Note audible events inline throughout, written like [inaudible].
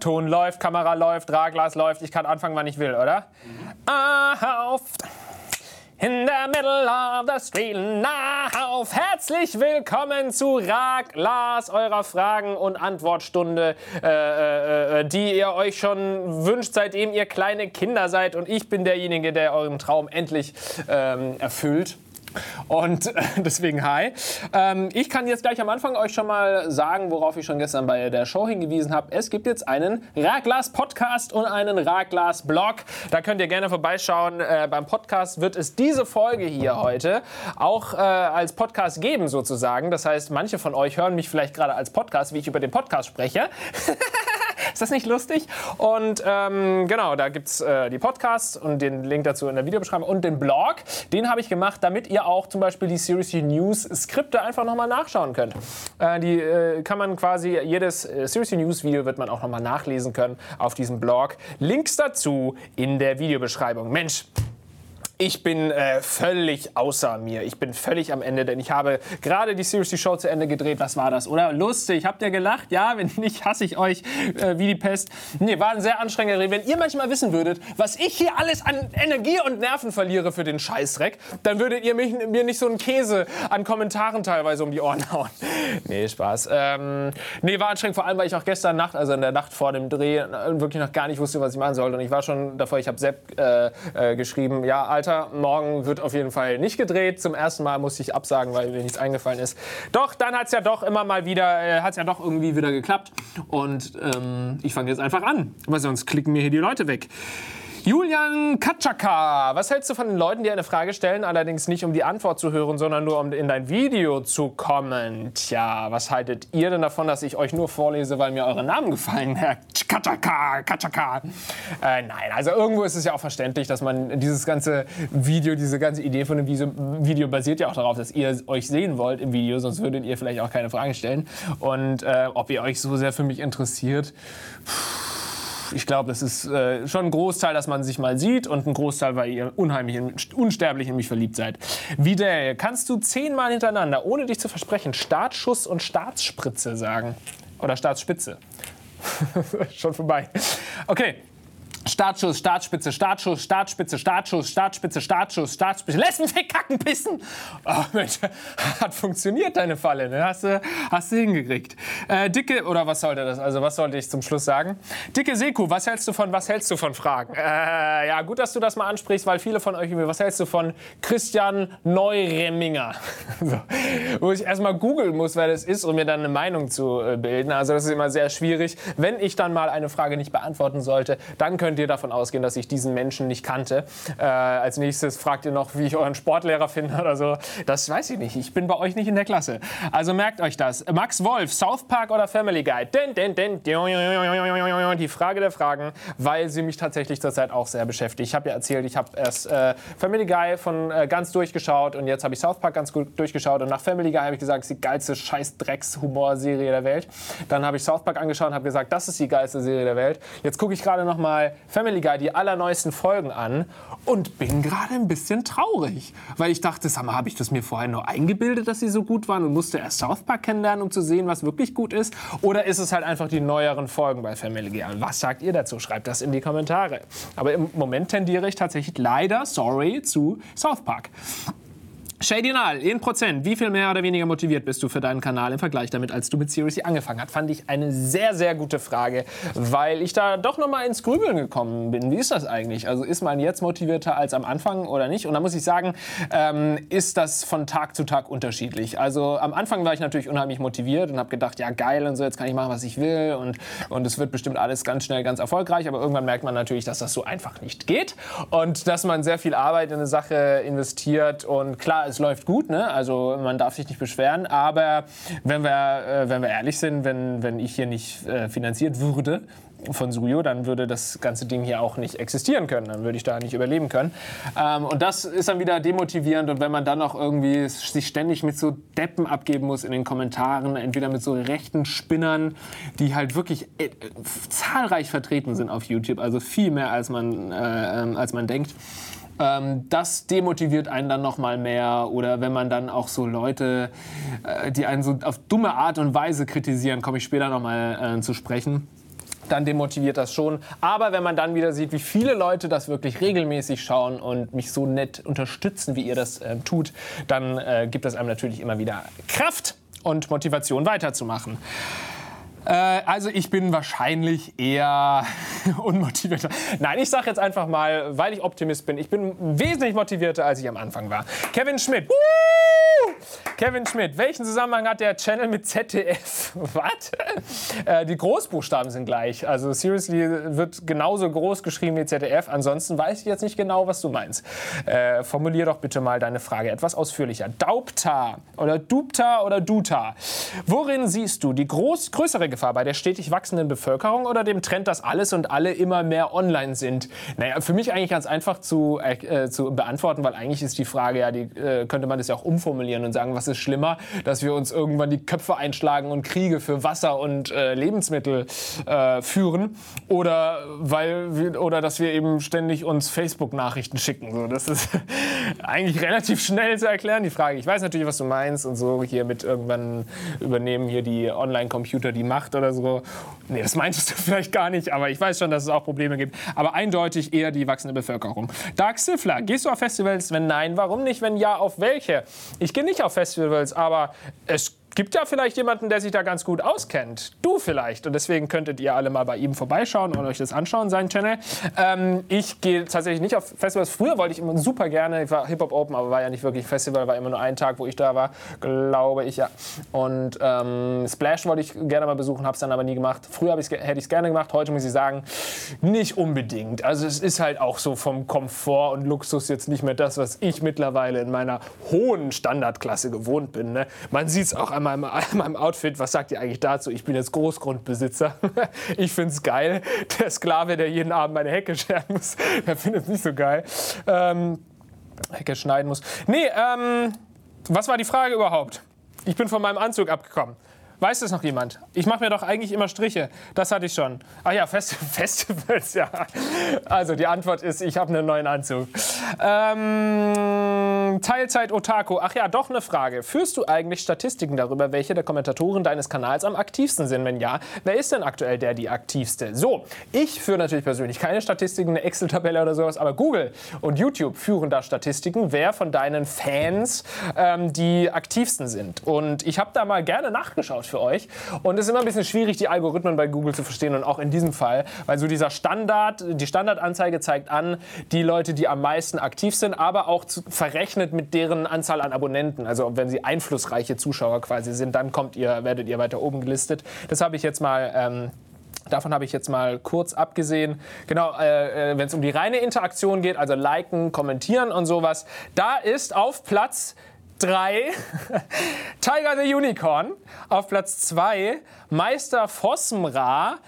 Ton läuft, Kamera läuft, Drahglas läuft. Ich kann anfangen, wann ich will, oder? Auf. In the middle of the street, na auf. Herzlich willkommen zu Raglas, eurer Fragen- und Antwortstunde, äh, äh, äh, die ihr euch schon wünscht, seitdem ihr kleine Kinder seid. Und ich bin derjenige, der euren Traum endlich ähm, erfüllt. Und äh, [laughs] deswegen hi. Ähm, ich kann jetzt gleich am Anfang euch schon mal sagen, worauf ich schon gestern bei der Show hingewiesen habe. Es gibt jetzt einen Raglas Podcast und einen Raglas Blog. Da könnt ihr gerne vorbeischauen. Äh, beim Podcast wird es diese Folge hier heute auch äh, als Podcast geben sozusagen. Das heißt, manche von euch hören mich vielleicht gerade als Podcast, wie ich über den Podcast spreche. [laughs] [laughs] Ist das nicht lustig? Und ähm, genau, da gibt es äh, die Podcasts und den Link dazu in der Videobeschreibung und den Blog. Den habe ich gemacht, damit ihr auch zum Beispiel die Seriously News Skripte einfach nochmal nachschauen könnt. Äh, die äh, kann man quasi, jedes äh, Seriously News Video wird man auch nochmal nachlesen können auf diesem Blog. Links dazu in der Videobeschreibung. Mensch, ich bin äh, völlig außer mir. Ich bin völlig am Ende, denn ich habe gerade die Seriously Show zu Ende gedreht. Was war das, oder? Lustig. Habt ihr gelacht? Ja, wenn nicht, hasse ich euch äh, wie die Pest. Nee, war ein sehr anstrengender Dreh. Wenn ihr manchmal wissen würdet, was ich hier alles an Energie und Nerven verliere für den Scheißdreck, dann würdet ihr mich, mir nicht so einen Käse an Kommentaren teilweise um die Ohren hauen. [laughs] Nee, Spaß. Ähm, nee, war anstrengend, vor allem, weil ich auch gestern Nacht, also in der Nacht vor dem Dreh, wirklich noch gar nicht wusste, was ich machen sollte. Und ich war schon davor, ich habe Sepp äh, äh, geschrieben, ja, Alter, Alter, morgen wird auf jeden Fall nicht gedreht. Zum ersten Mal musste ich absagen, weil mir nichts eingefallen ist. Doch, dann hat es ja doch immer mal wieder, äh, hat es ja doch irgendwie wieder geklappt. Und ähm, ich fange jetzt einfach an, weil sonst klicken mir hier die Leute weg. Julian Katschaka, was hältst du von den Leuten, die eine Frage stellen, allerdings nicht um die Antwort zu hören, sondern nur um in dein Video zu kommen? Tja, was haltet ihr denn davon, dass ich euch nur vorlese, weil mir eure Namen gefallen, Herr Katschaka, Katschaka? Äh, nein, also irgendwo ist es ja auch verständlich, dass man dieses ganze Video, diese ganze Idee von dem Video basiert ja auch darauf, dass ihr euch sehen wollt im Video, sonst würdet ihr vielleicht auch keine Fragen stellen. Und äh, ob ihr euch so sehr für mich interessiert, pff, ich glaube, das ist äh, schon ein Großteil, dass man sich mal sieht und ein Großteil, weil ihr unheimlich, in, unsterblich in mich verliebt seid. Vidal, kannst du zehnmal hintereinander, ohne dich zu versprechen, Startschuss und Startspritze sagen? Oder Startspitze? [laughs] schon vorbei. Okay. Startschuss, Startspitze, Startschuss, Startspitze, Startschuss, Startspitze, Startschuss, Startspitze. Lass mich kacken, pissen! Oh Mensch, [laughs] hat funktioniert deine Falle, ne? Hast du, hast du hingekriegt. Äh, dicke, oder was sollte das? Also was sollte ich zum Schluss sagen? Dicke Seku, was hältst du von, was hältst du von Fragen? Äh, ja, gut, dass du das mal ansprichst, weil viele von euch, was hältst du von Christian Neuremminger? [laughs] so, wo ich erstmal googeln muss, wer das ist, um mir dann eine Meinung zu äh, bilden. Also das ist immer sehr schwierig. Wenn ich dann mal eine Frage nicht beantworten sollte, dann könnt ihr davon ausgehen, dass ich diesen Menschen nicht kannte. Äh, als nächstes fragt ihr noch, wie ich euren Sportlehrer finde oder so. Das weiß ich nicht. Ich bin bei euch nicht in der Klasse. Also merkt euch das. Max Wolf, South Park oder Family Guy? Den, den, den, die Frage der Fragen, weil sie mich tatsächlich zurzeit auch sehr beschäftigt. Ich habe ja erzählt, ich habe erst äh, Family Guy von äh, ganz durchgeschaut und jetzt habe ich South Park ganz gut durchgeschaut und nach Family Guy habe ich gesagt, es ist die geilste scheiß Drecks-Humor-Serie der Welt. Dann habe ich South Park angeschaut und habe gesagt, das ist die geilste Serie der Welt. Jetzt gucke ich gerade noch mal Family Guy die allerneuesten Folgen an und bin gerade ein bisschen traurig, weil ich dachte, sag mal, habe ich das mir vorher nur eingebildet, dass sie so gut waren und musste erst South Park kennenlernen, um zu sehen, was wirklich gut ist? Oder ist es halt einfach die neueren Folgen bei Family Guy? Was sagt ihr dazu? Schreibt das in die Kommentare. Aber im Moment tendiere ich tatsächlich leider, sorry, zu South Park. Shady Nal, in Prozent, wie viel mehr oder weniger motiviert bist du für deinen Kanal im Vergleich damit, als du mit Seriously angefangen hast? Fand ich eine sehr, sehr gute Frage, weil ich da doch noch mal ins Grübeln gekommen bin. Wie ist das eigentlich? Also ist man jetzt motivierter als am Anfang oder nicht? Und da muss ich sagen, ähm, ist das von Tag zu Tag unterschiedlich. Also am Anfang war ich natürlich unheimlich motiviert und habe gedacht, ja geil und so, jetzt kann ich machen, was ich will und, und es wird bestimmt alles ganz schnell ganz erfolgreich. Aber irgendwann merkt man natürlich, dass das so einfach nicht geht und dass man sehr viel Arbeit in eine Sache investiert und klar, es läuft gut, ne? also man darf sich nicht beschweren, aber wenn wir, äh, wenn wir ehrlich sind, wenn, wenn ich hier nicht äh, finanziert würde, von Suyo, dann würde das ganze Ding hier auch nicht existieren können. Dann würde ich da nicht überleben können. Ähm, und das ist dann wieder demotivierend. Und wenn man dann noch irgendwie sich ständig mit so Deppen abgeben muss in den Kommentaren, entweder mit so rechten Spinnern, die halt wirklich äh, zahlreich vertreten sind auf YouTube, also viel mehr als man, äh, ähm, als man denkt ähm, das demotiviert einen dann noch mal mehr. Oder wenn man dann auch so Leute, äh, die einen so auf dumme Art und Weise kritisieren, komme ich später noch mal äh, zu sprechen dann demotiviert das schon. Aber wenn man dann wieder sieht, wie viele Leute das wirklich regelmäßig schauen und mich so nett unterstützen, wie ihr das äh, tut, dann äh, gibt das einem natürlich immer wieder Kraft und Motivation weiterzumachen. Äh, also ich bin wahrscheinlich eher [laughs] unmotivierter. Nein, ich sage jetzt einfach mal, weil ich Optimist bin, ich bin wesentlich motivierter, als ich am Anfang war. Kevin Schmidt. Kevin Schmidt, welchen Zusammenhang hat der Channel mit ZDF? [laughs] Was? Äh, die Großbuchstaben sind gleich. Also Seriously wird genauso groß geschrieben wie ZDF. Ansonsten weiß ich jetzt nicht genau, was du meinst. Äh, formulier doch bitte mal deine Frage etwas ausführlicher. Daubta oder Dubta oder Duta. Worin siehst du die groß, größere Gefahr bei der stetig wachsenden Bevölkerung oder dem Trend, dass alles und alle immer mehr online sind? Naja, für mich eigentlich ganz einfach zu, äh, zu beantworten, weil eigentlich ist die Frage ja, die äh, könnte man das ja auch umformulieren und sagen, was ist schlimmer, dass wir uns irgendwann die Köpfe einschlagen und Kriege für Wasser und äh, Lebensmittel äh, führen oder weil wir, oder dass wir eben ständig uns Facebook-Nachrichten schicken. So, das ist [laughs] eigentlich relativ schnell zu erklären, die Frage. Ich weiß natürlich, was du meinst und so hier mit irgendwann übernehmen hier die Online-Computer die Macht oder so. Nee, das meintest du [laughs] vielleicht gar nicht, aber ich weiß schon, dass es auch Probleme gibt. Aber eindeutig eher die wachsende Bevölkerung. Dark Sifler, gehst du auf Festivals? Wenn nein, warum nicht? Wenn ja, auf welche? Ich gehe nicht auf Festivals, aber es gibt ja vielleicht jemanden, der sich da ganz gut auskennt. Du vielleicht. Und deswegen könntet ihr alle mal bei ihm vorbeischauen und euch das anschauen, seinen Channel. Ähm, ich gehe tatsächlich nicht auf Festivals. Früher wollte ich immer super gerne, ich war Hip-Hop Open, aber war ja nicht wirklich Festival, war immer nur ein Tag, wo ich da war, glaube ich, ja. Und ähm, Splash wollte ich gerne mal besuchen, habe es dann aber nie gemacht. Früher hätte ich es gerne gemacht, heute muss ich sagen, nicht unbedingt. Also es ist halt auch so vom Komfort und Luxus jetzt nicht mehr das, was ich mittlerweile in meiner hohen Standardklasse gewohnt bin. Ne? Man sieht es auch an meinem, [laughs] an meinem Outfit. Was sagt ihr eigentlich dazu? Ich bin jetzt Großgrundbesitzer. [laughs] ich finde es geil. Der Sklave, der jeden Abend meine Hecke scheren muss, [laughs] der findet es nicht so geil. Ähm, Hecke schneiden muss. Nee, ähm, was war die Frage überhaupt? Ich bin von meinem Anzug abgekommen. Weiß das noch jemand? Ich mache mir doch eigentlich immer Striche. Das hatte ich schon. Ach ja, Fest [laughs] Festivals, ja. Also die Antwort ist, ich habe einen neuen Anzug. Ähm, Teilzeit Otaku. Ach ja, doch eine Frage. Führst du eigentlich Statistiken darüber, welche der Kommentatoren deines Kanals am aktivsten sind? Wenn ja, wer ist denn aktuell der die aktivste? So, ich führe natürlich persönlich keine Statistiken, eine Excel-Tabelle oder sowas, aber Google und YouTube führen da Statistiken, wer von deinen Fans ähm, die aktivsten sind. Und ich habe da mal gerne nachgeschaut für euch. Und es ist immer ein bisschen schwierig, die Algorithmen bei Google zu verstehen und auch in diesem Fall, weil so dieser Standard, die Standardanzeige zeigt an, die Leute, die am meisten aktiv sind, aber auch zu, verrechnet mit deren Anzahl an Abonnenten. Also wenn sie einflussreiche Zuschauer quasi sind, dann kommt ihr, werdet ihr weiter oben gelistet. Das habe ich jetzt mal ähm, Davon habe ich jetzt mal kurz abgesehen. Genau, äh, äh wenn es um die reine Interaktion geht, also liken, kommentieren und sowas, da ist auf Platz 3 Tiger the Unicorn. Auf Platz 2 Meister Fosmra.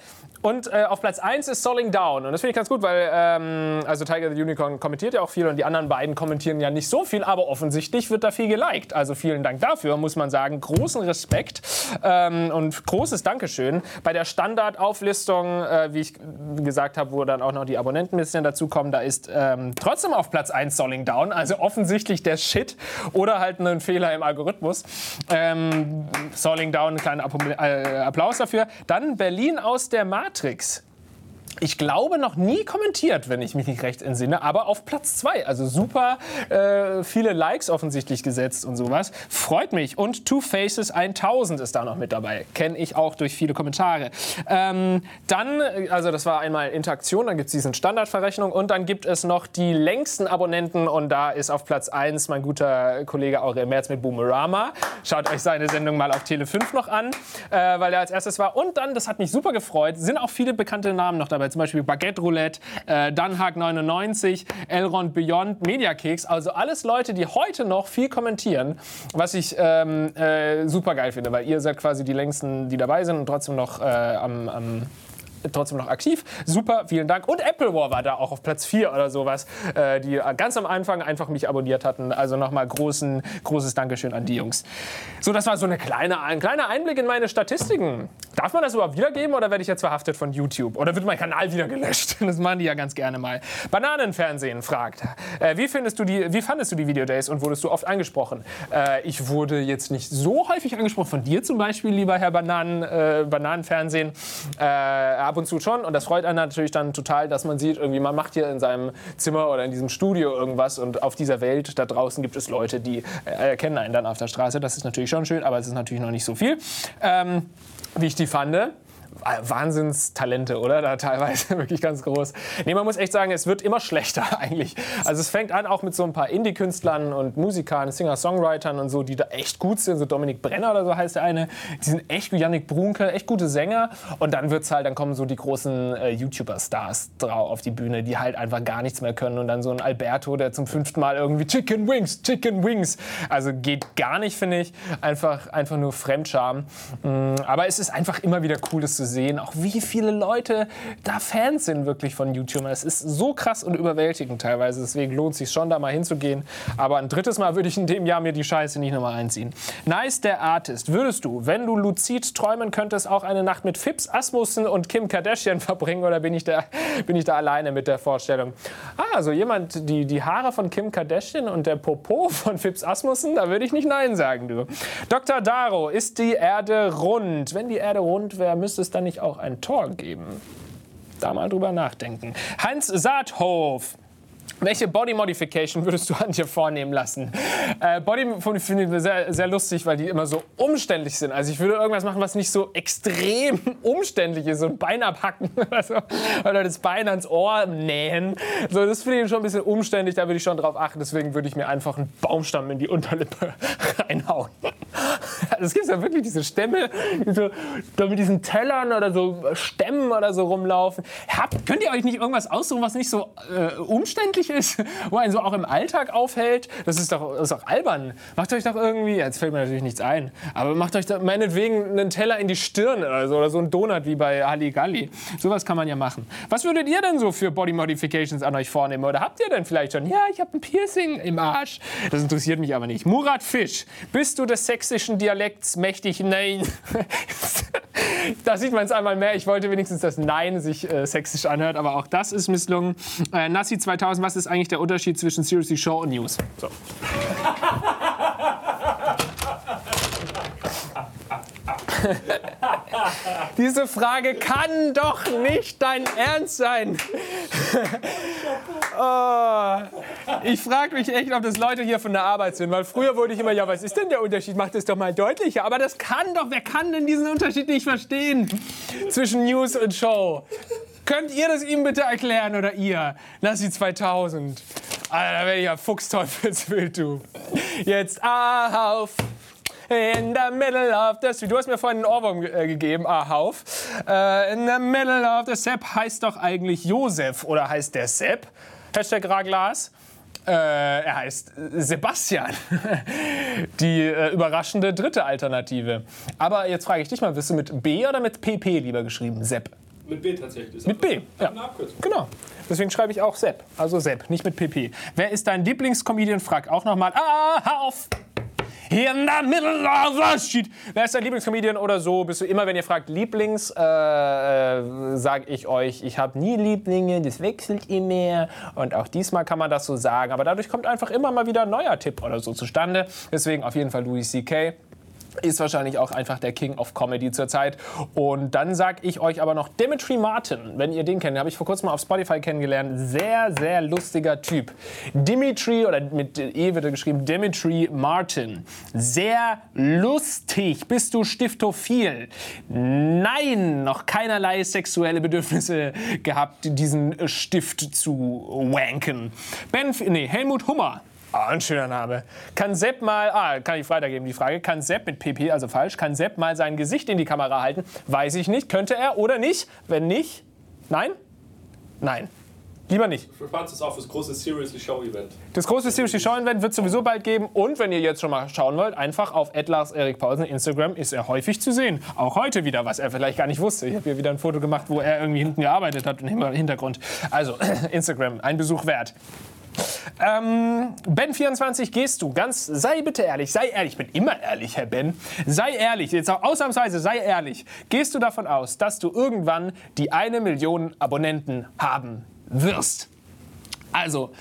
Und äh, auf Platz 1 ist Solling Down. Und das finde ich ganz gut, weil ähm, also Tiger the Unicorn kommentiert ja auch viel und die anderen beiden kommentieren ja nicht so viel, aber offensichtlich wird da viel geliked. Also vielen Dank dafür, muss man sagen. Großen Respekt ähm, und großes Dankeschön. Bei der Standardauflistung, äh, wie ich gesagt habe, wo dann auch noch die Abonnenten ein bisschen dazukommen, da ist ähm, trotzdem auf Platz 1 Solling Down. Also offensichtlich der Shit oder halt ein Fehler im Algorithmus. Ähm, Solling Down, ein kleiner äh, Applaus dafür. Dann Berlin aus der Markt. Matrix ich glaube, noch nie kommentiert, wenn ich mich nicht recht entsinne, aber auf Platz 2. Also super äh, viele Likes offensichtlich gesetzt und sowas. Freut mich. Und Two Faces 1000 ist da noch mit dabei. Kenne ich auch durch viele Kommentare. Ähm, dann, also das war einmal Interaktion, dann gibt es diesen Standardverrechnung und dann gibt es noch die längsten Abonnenten und da ist auf Platz 1 mein guter Kollege Aurel Merz mit Boomerama. Schaut euch seine Sendung mal auf Tele 5 noch an, äh, weil er als erstes war. Und dann, das hat mich super gefreut, sind auch viele bekannte Namen noch dabei dabei, zum Beispiel Baguette Roulette, äh, Dunhag 99, Elrond Beyond, Mediakeks. Also alles Leute, die heute noch viel kommentieren, was ich ähm, äh, super geil finde, weil ihr seid quasi die längsten, die dabei sind und trotzdem noch äh, am, am trotzdem noch aktiv. Super, vielen Dank. Und Apple War war da auch auf Platz 4 oder sowas, äh, die ganz am Anfang einfach mich abonniert hatten. Also nochmal großen, großes Dankeschön an die Jungs. So, das war so eine kleine, ein kleiner Einblick in meine Statistiken. Darf man das überhaupt wiedergeben oder werde ich jetzt verhaftet von YouTube? Oder wird mein Kanal wieder gelöscht? [laughs] Das machen die ja ganz gerne mal. Bananenfernsehen fragt, äh, wie, findest du die, wie fandest du die Videodays und wurdest du oft angesprochen? Äh, ich wurde jetzt nicht so häufig angesprochen, von dir zum Beispiel, lieber Herr Bananen, äh, Bananenfernsehen. Äh, ab und zu schon und das freut einen natürlich dann total, dass man sieht, irgendwie man macht hier in seinem Zimmer oder in diesem Studio irgendwas und auf dieser Welt da draußen gibt es Leute, die äh, erkennen einen dann auf der Straße. Das ist natürlich schon schön, aber es ist natürlich noch nicht so viel. Ähm, wie ich die fand. Wahnsinnstalente, oder? Da teilweise [laughs] wirklich ganz groß. Nee, man muss echt sagen, es wird immer schlechter [laughs] eigentlich. Also es fängt an auch mit so ein paar Indie-Künstlern und Musikern, Singer-Songwritern und so, die da echt gut sind. So Dominik Brenner oder so heißt der eine. Die sind echt gut. Yannick Brunke, echt gute Sänger. Und dann wird's halt, dann kommen so die großen äh, YouTuber-Stars drauf auf die Bühne, die halt einfach gar nichts mehr können. Und dann so ein Alberto, der zum fünften Mal irgendwie Chicken Wings, Chicken Wings. Also geht gar nicht, finde ich. Einfach, einfach nur Fremdscham. Mm, aber es ist einfach immer wieder cool, das zu sehen, auch wie viele Leute da Fans sind wirklich von YouTuber. Es ist so krass und überwältigend teilweise, deswegen lohnt es sich schon, da mal hinzugehen. Aber ein drittes Mal würde ich in dem Jahr mir die Scheiße nicht nochmal einziehen. Nice, der Artist. Würdest du, wenn du luzid träumen könntest, auch eine Nacht mit Fips Asmussen und Kim Kardashian verbringen oder bin ich da, bin ich da alleine mit der Vorstellung? Ah, also jemand, die, die Haare von Kim Kardashian und der Popo von Fips Asmussen, da würde ich nicht Nein sagen, du. Dr. Daro, ist die Erde rund? Wenn die Erde rund wäre, müsste es dann nicht auch ein Tor geben? Da mal drüber nachdenken. Hans Saathof. Welche Body Modification würdest du an dir vornehmen lassen? Äh, Body finde ich sehr, sehr lustig, weil die immer so umständlich sind. Also ich würde irgendwas machen, was nicht so extrem [laughs] umständlich ist. So ein Bein abhacken [laughs] oder, so. oder das Bein ans Ohr nähen. So, das finde ich schon ein bisschen umständlich, da würde ich schon drauf achten. Deswegen würde ich mir einfach einen Baumstamm in die Unterlippe [laughs] reinhauen. Es gibt ja wirklich diese Stämme, die so, so mit diesen Tellern oder so Stämmen oder so rumlaufen. Habt, könnt ihr euch nicht irgendwas aussuchen, was nicht so äh, umständlich ist, wo einen so auch im Alltag aufhält? Das ist doch, ist doch albern. Macht euch doch irgendwie, jetzt fällt mir natürlich nichts ein, aber macht euch meinetwegen einen Teller in die Stirn oder so, oder so einen Donut wie bei Halligalli. Sowas kann man ja machen. Was würdet ihr denn so für Body Modifications an euch vornehmen? Oder habt ihr denn vielleicht schon, ja, ich habe ein Piercing im Arsch? Das interessiert mich aber nicht. Murat Fisch, bist du des sächsischen Dialekts mächtig? Nein. [laughs] da sieht man es einmal mehr. Ich wollte wenigstens, dass Nein sich äh, sächsisch anhört, aber auch das ist misslungen. Äh, Nassi 2000, was ist eigentlich der Unterschied zwischen Seriously Show und News? So. [laughs] Diese Frage kann doch nicht dein Ernst sein. [laughs] oh, ich frage mich echt, ob das Leute hier von der Arbeit sind, weil früher wurde ich immer, ja, was ist denn der Unterschied? Macht das doch mal deutlicher. Aber das kann doch, wer kann denn diesen Unterschied nicht verstehen zwischen News und Show? Könnt ihr das ihm bitte erklären oder ihr? Lassi 2000. Alter, da werde ich ja Fuchsteufelswild, du. Jetzt auf. In the middle of the street. Du hast mir vorhin einen Ohrwurm äh, gegeben, Ahauf. Äh, in the middle of the Sepp heißt doch eigentlich Josef oder heißt der Sepp? Hashtag Raglas. Äh, er heißt Sebastian. [laughs] Die äh, überraschende dritte Alternative. Aber jetzt frage ich dich mal, wirst du mit B oder mit PP lieber geschrieben? Sepp. Mit B tatsächlich. Mit B, ja. Genau. Deswegen schreibe ich auch Sepp. Also Sepp, nicht mit PP. Wer ist dein Lieblingscomedian? Frag auch nochmal. Ah, auf! In the middle of the street. Wer ist dein Lieblingscomedian oder so? Bist du immer, wenn ihr fragt Lieblings, äh, äh, sage ich euch, ich habe nie Lieblinge, das wechselt immer. Und auch diesmal kann man das so sagen. Aber dadurch kommt einfach immer mal wieder ein neuer Tipp oder so zustande. Deswegen auf jeden Fall Louis C.K ist wahrscheinlich auch einfach der King of Comedy zurzeit. Und dann sage ich euch aber noch Dimitri Martin, wenn ihr den kennt, den habe ich vor kurzem mal auf Spotify kennengelernt. Sehr, sehr lustiger Typ. Dimitri, oder mit E wird er geschrieben, Dimitri Martin. Sehr lustig. Bist du Stiftophil? Nein, noch keinerlei sexuelle Bedürfnisse gehabt, diesen Stift zu wanken. Ben, nee, Helmut Hummer. Ah, ein schöner Name. Kann Sepp mal, ah, kann ich weitergeben die Frage, kann Sepp mit PP, also falsch, kann Sepp mal sein Gesicht in die Kamera halten? Weiß ich nicht. Könnte er oder nicht? Wenn nicht, nein? Nein. Lieber nicht. Wir sparen es auf das große Seriously Show Event. Das große Seriously Show Event wird sowieso bald geben. Und wenn ihr jetzt schon mal schauen wollt, einfach auf Lars Erik Pausen Instagram ist er häufig zu sehen. Auch heute wieder, was er vielleicht gar nicht wusste. Ich habe hier wieder ein Foto gemacht, wo er irgendwie hinten gearbeitet hat im Hintergrund. Also [clears throat] Instagram, ein Besuch wert. Ähm, Ben24, gehst du ganz, sei bitte ehrlich, sei ehrlich, ich bin immer ehrlich, Herr Ben. Sei ehrlich, jetzt auch ausnahmsweise, sei ehrlich. Gehst du davon aus, dass du irgendwann die eine Million Abonnenten haben wirst? Also,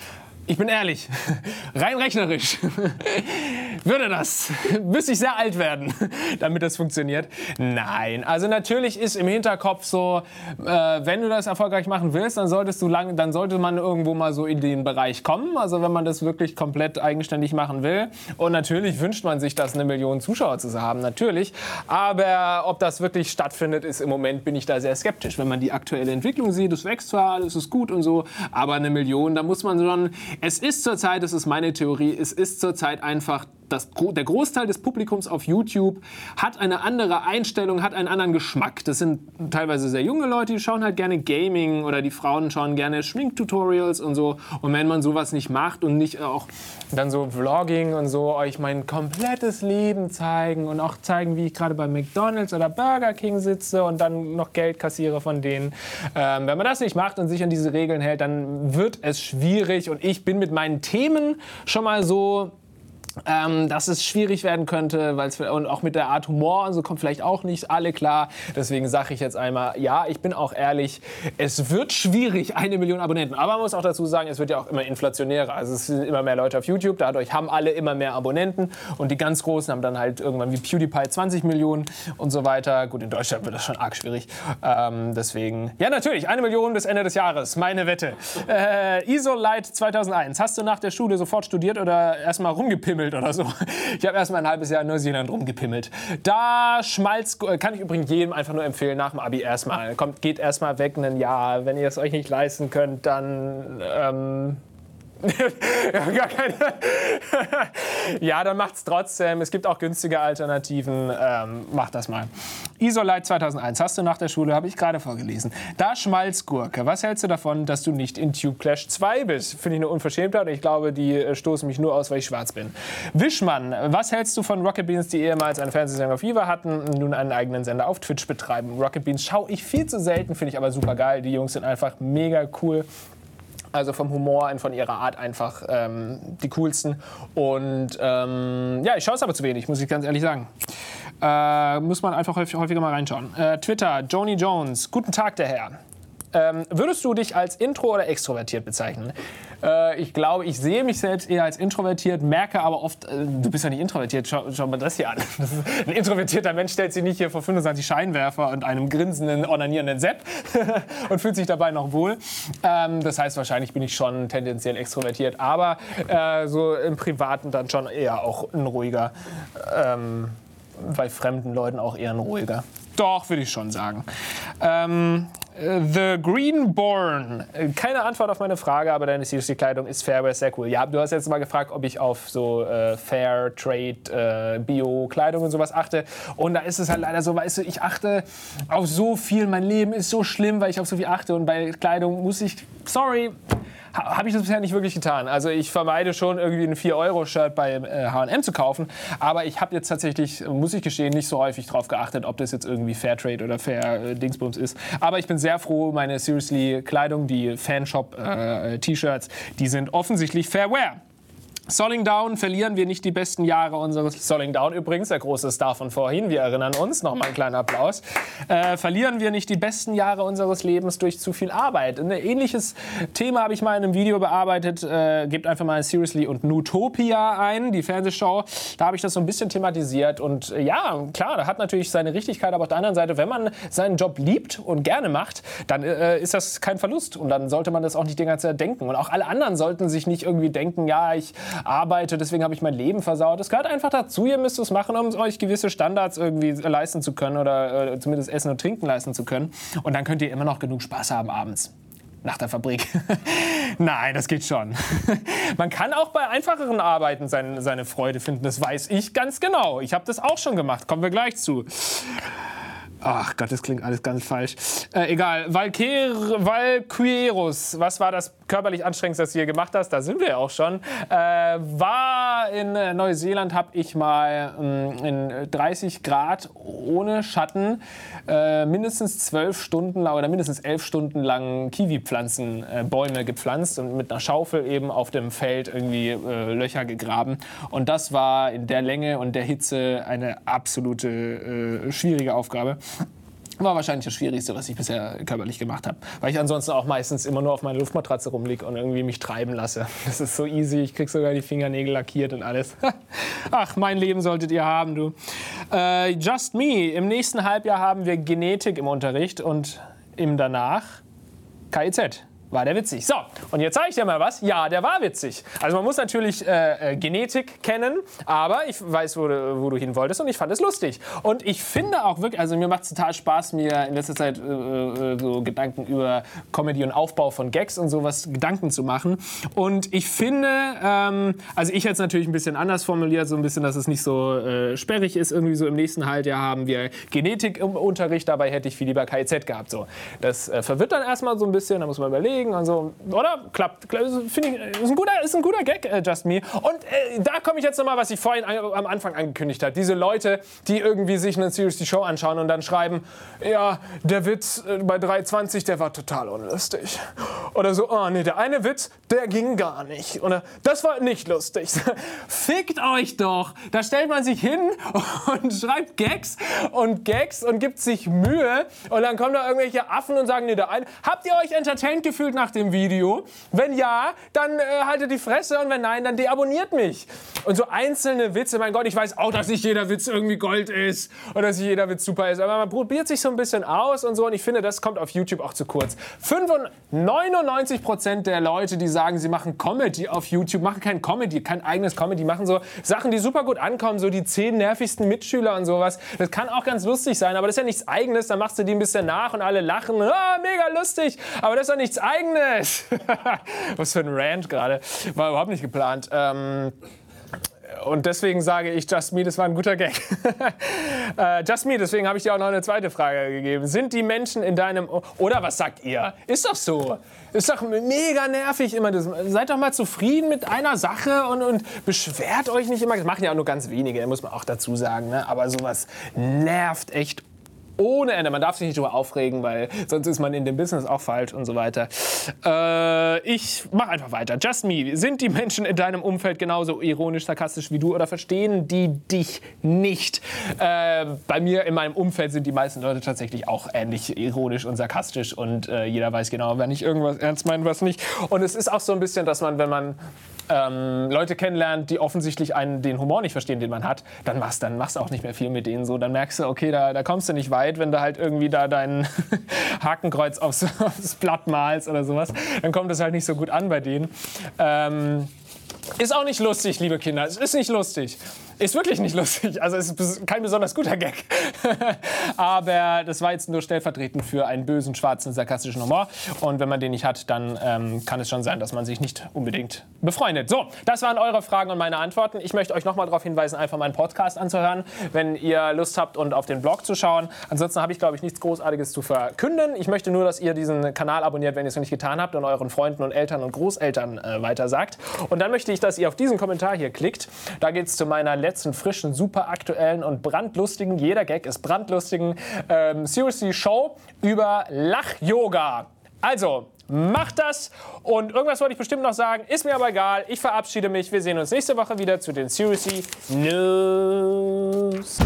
ich bin ehrlich, [laughs] rein rechnerisch [laughs] würde das, [laughs] müsste ich sehr alt werden, damit das funktioniert. Nein, also natürlich ist im Hinterkopf so, äh, wenn du das erfolgreich machen willst, dann solltest du lang, dann sollte man irgendwo mal so in den Bereich kommen. Also wenn man das wirklich komplett eigenständig machen will. Und natürlich wünscht man sich, das eine Million Zuschauer zu haben, natürlich. Aber ob das wirklich stattfindet, ist im Moment bin ich da sehr skeptisch. Wenn man die aktuelle Entwicklung sieht, es wächst zwar, alles ist gut und so, aber eine Million, da muss man schon es ist zurzeit, das ist meine Theorie, es ist zurzeit einfach das, der Großteil des Publikums auf YouTube hat eine andere Einstellung, hat einen anderen Geschmack. Das sind teilweise sehr junge Leute, die schauen halt gerne Gaming oder die Frauen schauen gerne Schminktutorials und so. Und wenn man sowas nicht macht und nicht auch dann so Vlogging und so euch mein komplettes Leben zeigen und auch zeigen, wie ich gerade bei McDonald's oder Burger King sitze und dann noch Geld kassiere von denen. Ähm, wenn man das nicht macht und sich an diese Regeln hält, dann wird es schwierig und ich bin mit meinen Themen schon mal so ähm, dass es schwierig werden könnte, weil und auch mit der Art Humor und so kommt vielleicht auch nicht alle klar. Deswegen sage ich jetzt einmal, ja, ich bin auch ehrlich, es wird schwierig, eine Million Abonnenten. Aber man muss auch dazu sagen, es wird ja auch immer inflationärer. Also es sind immer mehr Leute auf YouTube, dadurch haben alle immer mehr Abonnenten und die ganz Großen haben dann halt irgendwann wie PewDiePie 20 Millionen und so weiter. Gut, in Deutschland wird das schon arg schwierig. Ähm, deswegen, ja natürlich, eine Million bis Ende des Jahres, meine Wette. Äh, ISO-Light 2001, hast du nach der Schule sofort studiert oder erstmal rumgepimmelt? Rumgepimmelt oder so. Ich habe erstmal ein halbes Jahr in Neuseeland rumgepimmelt. Da Schmalz, kann ich übrigens jedem einfach nur empfehlen, nach dem Abi erstmal. Kommt, geht erstmal weg ein Jahr. Wenn ihr es euch nicht leisten könnt, dann ähm. [laughs] [laughs] ja, dann macht's trotzdem. Es gibt auch günstige Alternativen. Ähm, macht das mal. Isolite 2001 hast du nach der Schule, habe ich gerade vorgelesen. Da Schmalzgurke. Was hältst du davon, dass du nicht in Tube Clash 2 bist? Finde ich eine Unverschämtheit. Ich glaube, die äh, stoßen mich nur aus, weil ich schwarz bin. Wischmann, was hältst du von Rocket Beans, die ehemals einen Fernsehsender auf Viva hatten und nun einen eigenen Sender auf Twitch betreiben? Rocket Beans schaue ich viel zu selten, finde ich aber super geil. Die Jungs sind einfach mega cool. Also vom Humor und von ihrer Art einfach ähm, die coolsten. Und ähm, ja, ich schaue es aber zu wenig, muss ich ganz ehrlich sagen. Äh, muss man einfach häufiger mal reinschauen. Äh, Twitter, Joni Jones. Guten Tag, der Herr. Ähm, würdest du dich als intro oder extrovertiert bezeichnen? Äh, ich glaube, ich sehe mich selbst eher als introvertiert, merke aber oft, äh, du bist ja nicht introvertiert, schau, schau mal das hier an. [laughs] Das ein introvertierter Mensch stellt sich nicht hier vor 25 Scheinwerfer und einem grinsenden, onanierenden Sepp [laughs] und fühlt sich dabei noch wohl. Ähm, das heißt, wahrscheinlich bin ich schon tendenziell extrovertiert, aber äh, so im Privaten dann schon eher auch ein ruhiger. Ähm, bei fremden Leuten auch eher ein ruhiger. Doch, würde ich schon sagen. Ähm, The Greenborn. Keine Antwort auf meine Frage, aber deine CSD-Kleidung ist Fairwear sehr cool. Ja, du hast jetzt mal gefragt, ob ich auf so äh, Fair Trade, äh, Bio-Kleidung und sowas achte. Und da ist es halt leider so, weißt du, ich achte auf so viel. Mein Leben ist so schlimm, weil ich auf so viel achte. Und bei Kleidung muss ich, sorry, habe ich das bisher nicht wirklich getan. Also ich vermeide schon irgendwie ein 4-Euro-Shirt bei H&M zu kaufen, aber ich habe jetzt tatsächlich, muss ich gestehen, nicht so häufig darauf geachtet, ob das jetzt irgendwie Fairtrade oder Fair äh, Dingsbums ist. Aber ich bin sehr froh, meine Seriously-Kleidung, die Fanshop-T-Shirts, äh, die sind offensichtlich Fairwear. Solling Down verlieren wir nicht die besten Jahre unseres Solling Down übrigens, der große Star von vorhin, wir erinnern uns, nochmal ein kleiner Applaus. Äh, verlieren wir nicht die besten Jahre unseres Lebens durch zu viel Arbeit. Ein ähnliches Thema habe ich mal in einem Video bearbeitet. Äh, gebt einfach mal Seriously und Nutopia ein, die Fernsehshow. Da habe ich das so ein bisschen thematisiert. Und äh, ja, klar, da hat natürlich seine Richtigkeit, aber auf der anderen Seite, wenn man seinen Job liebt und gerne macht, dann äh, ist das kein Verlust. Und dann sollte man das auch nicht die ganze Zeit denken. Und auch alle anderen sollten sich nicht irgendwie denken, ja, ich arbeite, deswegen habe ich mein Leben versaut. Es gehört einfach dazu, ihr müsst es machen, um euch gewisse Standards irgendwie leisten zu können oder äh, zumindest Essen und Trinken leisten zu können. Und dann könnt ihr immer noch genug Spaß haben abends nach der Fabrik. [laughs] Nein, das geht schon. [laughs] Man kann auch bei einfacheren Arbeiten seine, seine Freude finden, das weiß ich ganz genau. Ich habe das auch schon gemacht, kommen wir gleich zu. Ach Gott, das klingt alles ganz falsch. Äh, egal. Valkyros, was war das körperlich anstrengendste, das du hier gemacht hast, da sind wir ja auch schon, äh, war in äh, Neuseeland, habe ich mal ähm, in 30 Grad ohne Schatten äh, mindestens 12 Stunden lang oder mindestens 11 Stunden lang Kiwi-Pflanzen, äh, gepflanzt und mit einer Schaufel eben auf dem Feld irgendwie äh, Löcher gegraben. Und das war in der Länge und der Hitze eine absolute äh, schwierige Aufgabe. War wahrscheinlich das Schwierigste, was ich bisher körperlich gemacht habe. Weil ich ansonsten auch meistens immer nur auf meiner Luftmatratze rumliege und irgendwie mich treiben lasse. [laughs] Das ist so easy. Ich krieg sogar die Fingernägel lackiert und alles. [laughs] Ach, mein Leben solltet ihr haben, du. Äh, Just Me. Im nächsten Halbjahr haben wir Genetik im Unterricht und im danach KIZ. War der witzig. So, und jetzt zeige ich dir mal was. Ja, der war witzig. Also man muss natürlich äh, äh, Genetik kennen, aber ich weiß, wo du, wo du hin wolltest und ich fand es lustig. Und ich finde auch wirklich, also mir macht es total Spaß, mir in letzter Zeit äh, äh, so Gedanken über Comedy und Aufbau von Gags und sowas Gedanken zu machen. Und ich finde, ähm, also ich hätte es natürlich ein bisschen anders formuliert, so ein bisschen, dass es nicht so äh, sperrig ist. Irgendwie so im nächsten Halbjahr haben wir Genetik im Unterricht, dabei hätte ich viel lieber KIZ gehabt. So. Das äh, verwirrt dann erstmal so ein bisschen, da muss man überlegen bewegen und so. Oder? Klappt. Finde ich, ist ein guter, ist ein guter Gag, äh, Just Me. Und äh, da komme ich jetzt nochmal, was ich vorhin an, am Anfang angekündigt habe. Diese Leute, die irgendwie sich eine Series die Show anschauen und dann schreiben, ja, der Witz äh, bei 320, der war total unlustig. Oder so, oh nee, der eine Witz, der ging gar nicht. Oder das war nicht lustig. [laughs] Fickt euch doch. Da stellt man sich hin [laughs] und schreibt Gags und Gags und gibt sich Mühe. Und dann kommen da irgendwelche Affen und sagen, nee, der eine, habt ihr euch entertained gefühlt? Gefühlt nach dem Video? Wenn ja, dann äh, haltet die Fresse und wenn nein, dann deabonniert mich. Und so einzelne Witze, mein Gott, ich weiß auch, dass nicht jeder Witz irgendwie Gold ist oder dass nicht jeder Witz super ist, aber man probiert sich so ein bisschen aus und so und ich finde, das kommt auf YouTube auch zu kurz. 99% der Leute, die sagen, sie machen Comedy auf YouTube, machen kein Comedy, kein eigenes Comedy, machen so Sachen, die super gut ankommen, so die zehn nervigsten Mitschüler und sowas. Das kann auch ganz lustig sein, aber das ist ja nichts eigenes, dann machst du die ein bisschen nach und alle lachen, ah, mega lustig, aber das ist doch nichts eigenes eigenes. [laughs] Was für ein Rant gerade. War überhaupt nicht geplant. Ähm, und deswegen sage ich Just Me, das war ein guter Gag. [laughs] äh, Just Me, deswegen habe ich dir auch noch eine zweite Frage gegeben. Sind die Menschen in deinem... Oder was sagt ihr? Ist doch so. Ist doch mega nervig immer. Das. Seid doch mal zufrieden mit einer Sache und, und beschwert euch nicht immer. Das machen ja auch nur ganz wenige, muss man auch dazu sagen. Ne? Aber sowas nervt echt ohne Ende. Man darf sich nicht darüber aufregen, weil sonst ist man in dem Business auch falsch und so weiter. Äh, ich mache einfach weiter. Just me. Sind die Menschen in deinem Umfeld genauso ironisch, sarkastisch wie du oder verstehen die dich nicht? Äh, bei mir in meinem Umfeld sind die meisten Leute tatsächlich auch ähnlich ironisch und sarkastisch und äh, jeder weiß genau, wenn ich irgendwas ernst meine, was nicht. Und es ist auch so ein bisschen, dass man, wenn man ähm, Leute kennenlernt, die offensichtlich einen, den Humor nicht verstehen, den man hat, dann machst, dann machst auch nicht mehr viel mit denen so. Dann merkst du, okay, da, da kommst du nicht weit, wenn du halt irgendwie da dein [laughs] Hakenkreuz aufs, [laughs] aufs, Blatt malst oder sowas. Dann kommt das halt nicht so gut an bei denen. Ähm, ist auch nicht lustig, liebe Kinder. Es ist nicht lustig. Ist wirklich nicht lustig. Also es ist kein besonders guter Gag. [laughs] Aber das war jetzt nur stellvertretend für einen bösen, schwarzen, sarkastischen Humor. Und wenn man den nicht hat, dann ähm, kann es schon sein, dass man sich nicht unbedingt befreundet. So, das waren eure Fragen und meine Antworten. Ich möchte euch nochmal darauf hinweisen, einfach meinen Podcast anzuhören, wenn ihr Lust habt und auf den Blog zu schauen. Ansonsten habe ich, glaube ich, nichts Großartiges zu verkünden. Ich möchte nur, dass ihr diesen Kanal abonniert, wenn ihr es noch nicht getan habt und euren Freunden und Eltern und Großeltern äh, weitersagt. Und dann möchte ich, dass ihr auf diesen Kommentar hier klickt. Da geht es zu meiner letzten frischen, super aktuellen und brandlustigen, jeder Gag ist brandlustigen ähm, Seriously Show über Lach-Yoga. Also, macht das. Und irgendwas wollte ich bestimmt noch sagen, ist mir aber egal. Ich verabschiede mich. Wir sehen uns nächste Woche wieder zu den Seriously News.